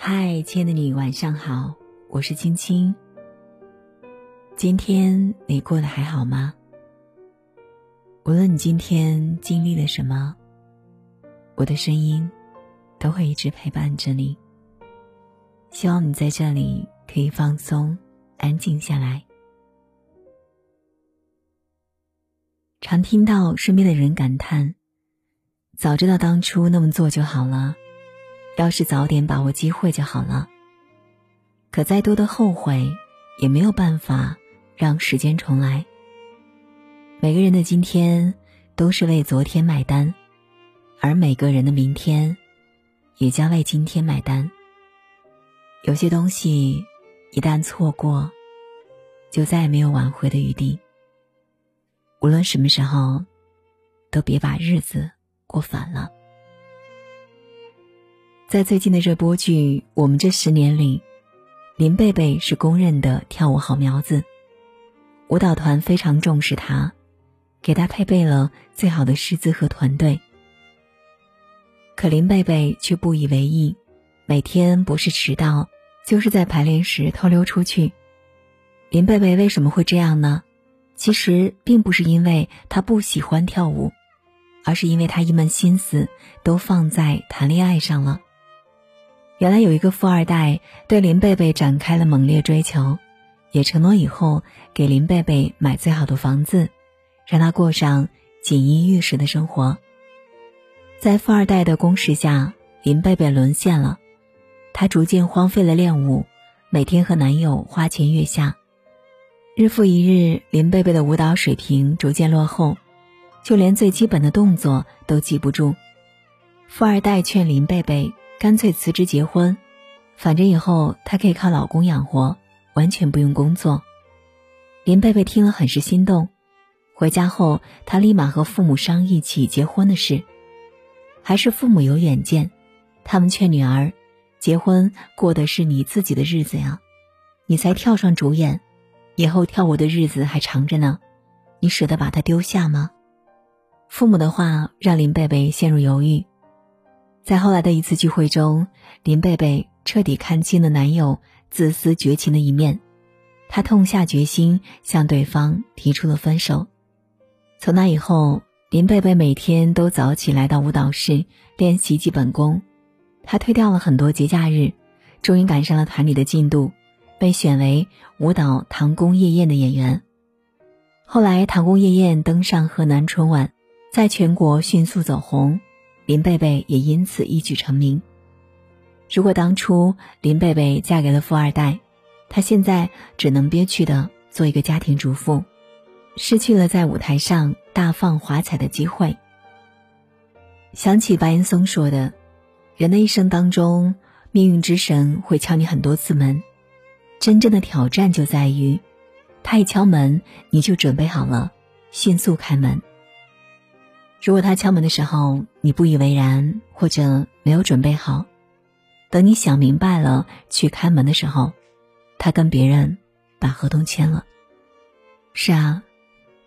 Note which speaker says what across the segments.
Speaker 1: 嗨，亲爱的你，晚上好，我是青青。今天你过得还好吗？无论你今天经历了什么，我的声音都会一直陪伴着你。希望你在这里可以放松、安静下来。常听到身边的人感叹：“早知道当初那么做就好了，要是早点把握机会就好了。”可再多的后悔，也没有办法让时间重来。每个人的今天都是为昨天买单，而每个人的明天也将为今天买单。有些东西一旦错过，就再也没有挽回的余地。无论什么时候，都别把日子过反了。在最近的热播剧《我们这十年》里，林贝贝是公认的跳舞好苗子，舞蹈团非常重视她。给他配备了最好的师资和团队，可林贝贝却不以为意，每天不是迟到，就是在排练时偷溜出去。林贝贝为什么会这样呢？其实并不是因为他不喜欢跳舞，而是因为他一门心思都放在谈恋爱上了。原来有一个富二代对林贝贝展开了猛烈追求，也承诺以后给林贝贝买最好的房子。让他过上锦衣玉食的生活。在富二代的攻势下，林贝贝沦陷了，她逐渐荒废了练舞，每天和男友花前月下。日复一日，林贝贝的舞蹈水平逐渐落后，就连最基本的动作都记不住。富二代劝林贝贝干脆辞职结婚，反正以后她可以靠老公养活，完全不用工作。林贝贝听了很是心动。回家后，她立马和父母商议起结婚的事。还是父母有远见，他们劝女儿：“结婚过的是你自己的日子呀，你才跳上主演，以后跳舞的日子还长着呢，你舍得把它丢下吗？”父母的话让林贝贝陷入犹豫。在后来的一次聚会中，林贝贝彻底看清了男友自私绝情的一面，她痛下决心向对方提出了分手。从那以后，林贝贝每天都早起来到舞蹈室练习基本功。她推掉了很多节假日，终于赶上了团里的进度，被选为舞蹈《唐宫夜宴》的演员。后来，《唐宫夜宴》登上河南春晚，在全国迅速走红，林贝贝也因此一举成名。如果当初林贝贝嫁给了富二代，她现在只能憋屈的做一个家庭主妇。失去了在舞台上大放华彩的机会。想起白岩松说的：“人的一生当中，命运之神会敲你很多次门，真正的挑战就在于，他一敲门，你就准备好了，迅速开门。如果他敲门的时候你不以为然，或者没有准备好，等你想明白了去开门的时候，他跟别人把合同签了。是啊。”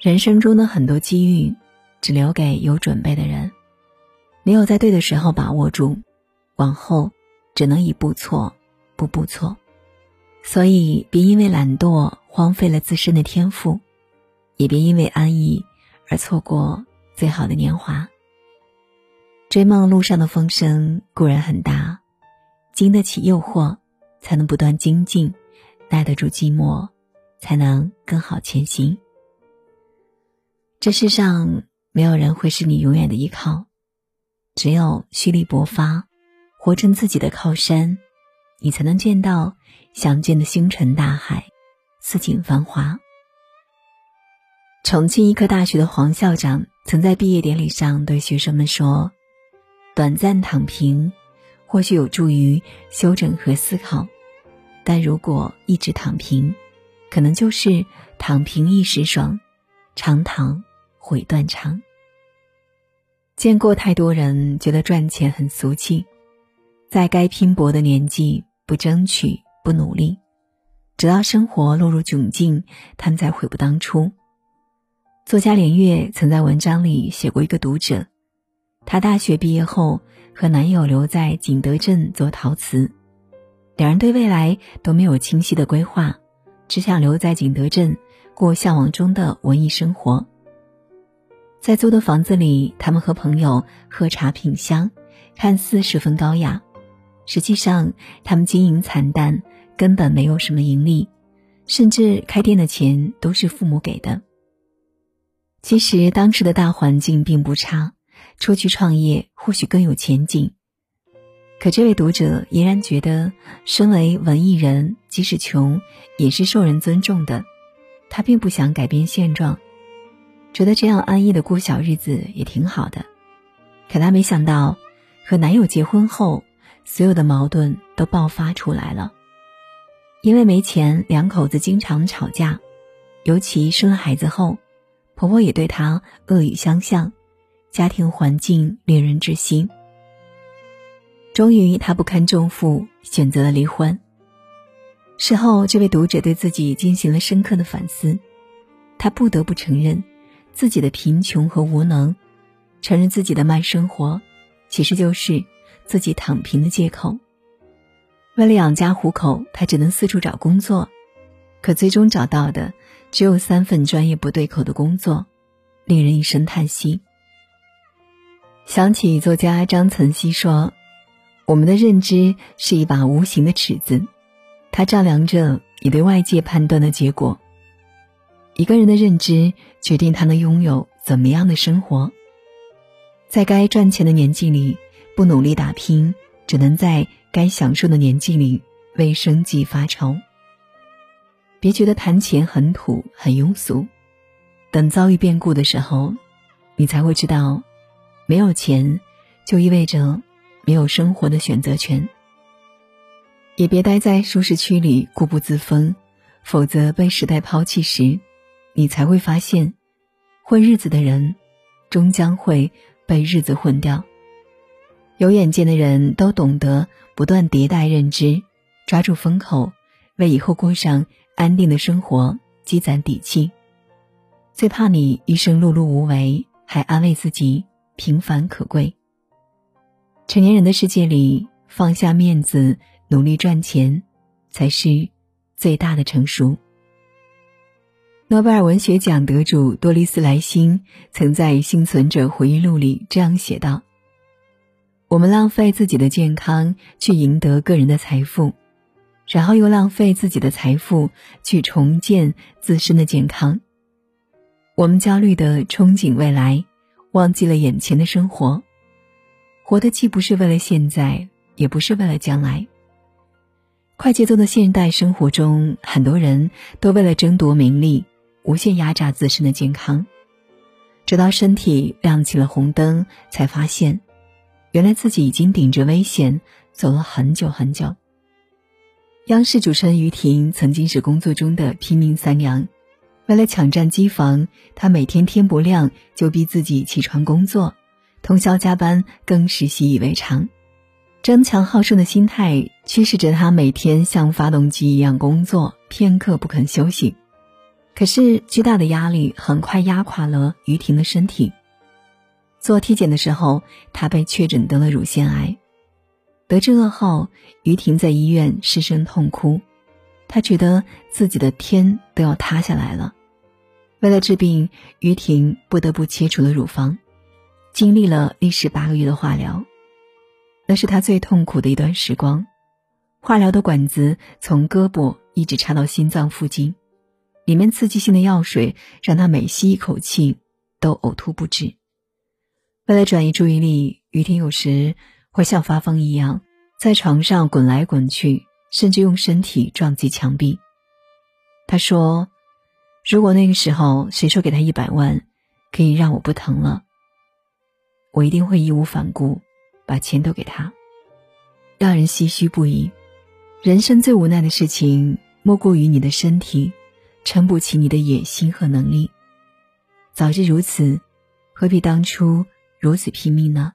Speaker 1: 人生中的很多机遇，只留给有准备的人。没有在对的时候把握住，往后只能一步错，步步错。所以，别因为懒惰荒废了自身的天赋，也别因为安逸而错过最好的年华。追梦路上的风声固然很大，经得起诱惑，才能不断精进；耐得住寂寞，才能更好前行。这世上没有人会是你永远的依靠，只有蓄力勃发，活成自己的靠山，你才能见到想见的星辰大海，四景繁华。重庆医科大学的黄校长曾在毕业典礼上对学生们说：“短暂躺平，或许有助于休整和思考，但如果一直躺平，可能就是躺平一时爽，长躺。”悔断肠。见过太多人觉得赚钱很俗气，在该拼搏的年纪不争取不努力，直到生活落入窘境，他们才悔不当初。作家连月曾在文章里写过一个读者，她大学毕业后和男友留在景德镇做陶瓷，两人对未来都没有清晰的规划，只想留在景德镇过向往中的文艺生活。在租的房子里，他们和朋友喝茶品香，看似十分高雅，实际上他们经营惨淡，根本没有什么盈利，甚至开店的钱都是父母给的。其实当时的大环境并不差，出去创业或许更有前景。可这位读者依然觉得，身为文艺人，即使穷也是受人尊重的。他并不想改变现状，觉得这样安逸的过小日子也挺好的。可他没想到，和男友结婚后，所有的矛盾都爆发出来了。因为没钱，两口子经常吵架，尤其生了孩子后。婆婆也对她恶语相向，家庭环境令人窒息。终于，她不堪重负，选择了离婚。事后，这位读者对自己进行了深刻的反思，他不得不承认自己的贫穷和无能，承认自己的慢生活，其实就是自己躺平的借口。为了养家糊口，他只能四处找工作，可最终找到的。只有三份专业不对口的工作，令人一声叹息。想起作家张岑曦说：“我们的认知是一把无形的尺子，它丈量着你对外界判断的结果。一个人的认知决定他能拥有怎么样的生活。在该赚钱的年纪里不努力打拼，只能在该享受的年纪里为生计发愁。”别觉得谈钱很土很庸俗，等遭遇变故的时候，你才会知道，没有钱就意味着没有生活的选择权。也别待在舒适区里固步自封，否则被时代抛弃时，你才会发现，混日子的人终将会被日子混掉。有远见的人都懂得不断迭代认知，抓住风口，为以后过上。安定的生活，积攒底气。最怕你一生碌碌无为，还安慰自己平凡可贵。成年人的世界里，放下面子，努力赚钱，才是最大的成熟。诺贝尔文学奖得主多丽丝莱辛曾在《幸存者回忆录》里这样写道：“我们浪费自己的健康去赢得个人的财富。”然后又浪费自己的财富去重建自身的健康。我们焦虑的憧憬未来，忘记了眼前的生活。活的既不是为了现在，也不是为了将来。快节奏的现代生活中，很多人都为了争夺名利，无限压榨自身的健康，直到身体亮起了红灯，才发现，原来自己已经顶着危险走了很久很久。央视主持人于婷曾经是工作中的拼命三娘，为了抢占机房，她每天天不亮就逼自己起床工作，通宵加班更是习以为常。争强好胜的心态驱使着她每天像发动机一样工作，片刻不肯休息。可是巨大的压力很快压垮了于婷的身体。做体检的时候，她被确诊得了乳腺癌。得知噩耗，于婷在医院失声痛哭，她觉得自己的天都要塌下来了。为了治病，于婷不得不切除了乳房，经历了历时八个月的化疗，那是她最痛苦的一段时光。化疗的管子从胳膊一直插到心脏附近，里面刺激性的药水让她每吸一口气都呕吐不止。为了转移注意力，于婷有时。会像发疯一样在床上滚来滚去，甚至用身体撞击墙壁。他说：“如果那个时候谁说给他一百万，可以让我不疼了，我一定会义无反顾把钱都给他。”让人唏嘘不已。人生最无奈的事情，莫过于你的身体撑不起你的野心和能力。早知如此，何必当初如此拼命呢？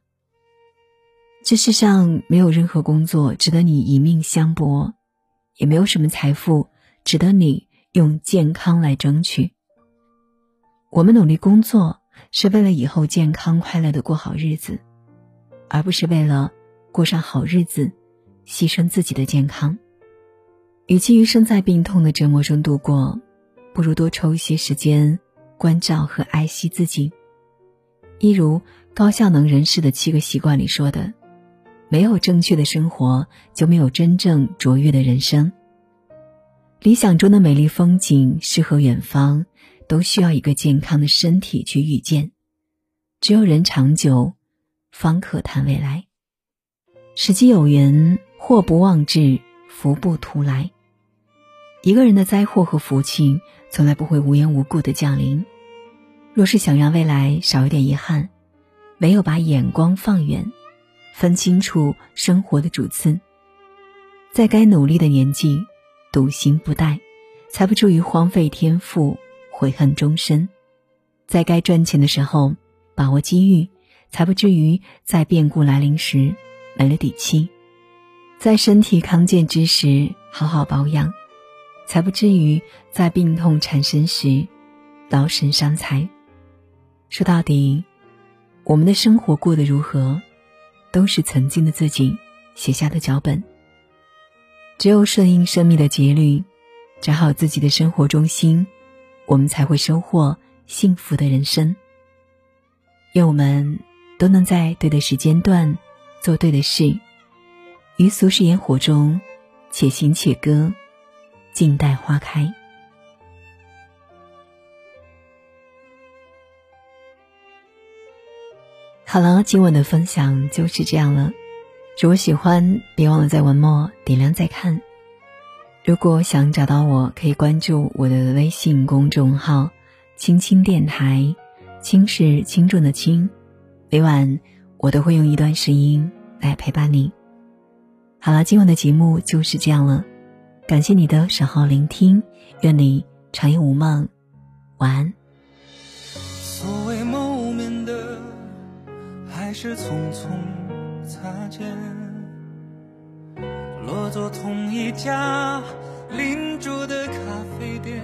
Speaker 1: 这世上没有任何工作值得你一命相搏，也没有什么财富值得你用健康来争取。我们努力工作是为了以后健康快乐的过好日子，而不是为了过上好日子牺牲自己的健康。与其余生在病痛的折磨中度过，不如多抽一些时间关照和爱惜自己。一如高效能人士的七个习惯里说的：“没有正确的生活，就没有真正卓越的人生。理想中的美丽风景、诗和远方，都需要一个健康的身体去遇见。只有人长久，方可谈未来。时机有缘，祸不妄至，福不图来。”一个人的灾祸和福气从来不会无缘无故的降临。若是想让未来少一点遗憾，唯有把眼光放远，分清楚生活的主次，在该努力的年纪，笃行不怠，才不至于荒废天赋，悔恨终身；在该赚钱的时候，把握机遇，才不至于在变故来临时没了底气；在身体康健之时，好好保养。才不至于在病痛缠身时劳神伤财。说到底，我们的生活过得如何，都是曾经的自己写下的脚本。只有顺应生命的节律，找好自己的生活中心，我们才会收获幸福的人生。愿我们都能在对的时间段做对的事，于俗世烟火中且行且歌。静待花开。好了，今晚的分享就是这样了。如果喜欢，别忘了在文末点亮再看。如果想找到我，可以关注我的微信公众号“青青电台”，轻是轻重的轻。每晚我都会用一段声音来陪伴你。好了，今晚的节目就是这样了。感谢你的守候聆听，愿你长夜无梦，晚安。
Speaker 2: 还是匆匆擦肩。落座同一家邻桌的咖啡店，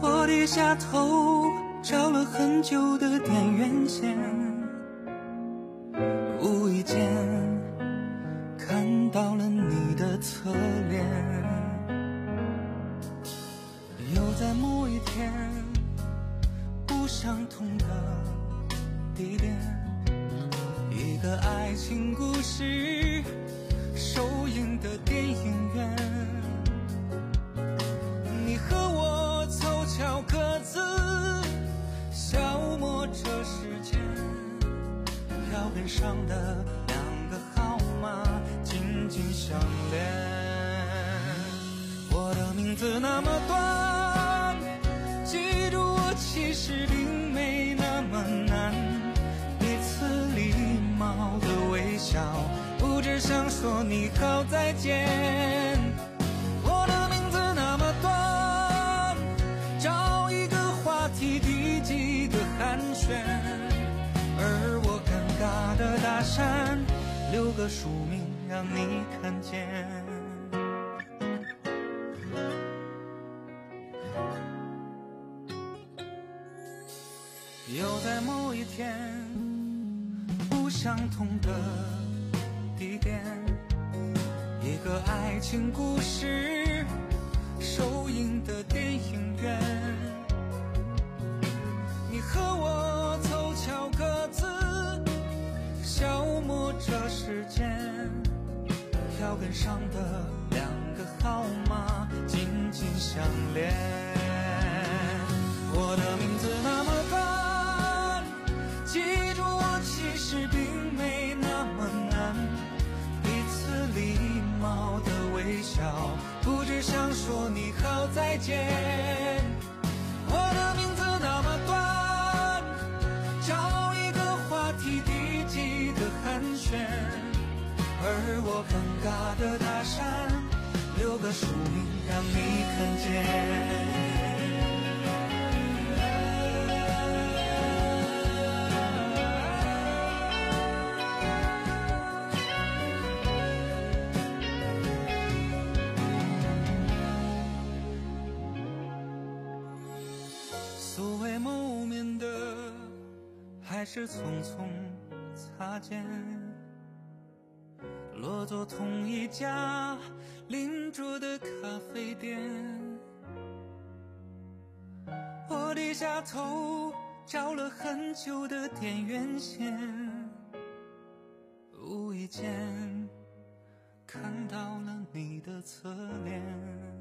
Speaker 2: 我低下头找了很久的电源线，无意间看。到了你的侧脸，又在某一天，相同的地点，一个爱情故事首映的电影院，你和我凑巧各自消磨着时间，票根上的两个号码紧紧。相连，我的名字那么短，记住我其实笑，不只想说你好再见。我的名字那么短，找一个话题低级的寒暄，而我尴尬的搭讪，留个署名。让你看见，又在某一天，相同的地点，一个爱情故事首映的电影院，你和我凑巧各自消磨着时间。票根上的两个号码紧紧相连，我的名字那么短，找一个话题提及的寒暄。而我尴尬的搭讪，留个署名让你看见。是匆匆擦肩。落座同一家邻桌的咖啡店。我低下头找了很久的电源线，无意间看到了你的侧脸。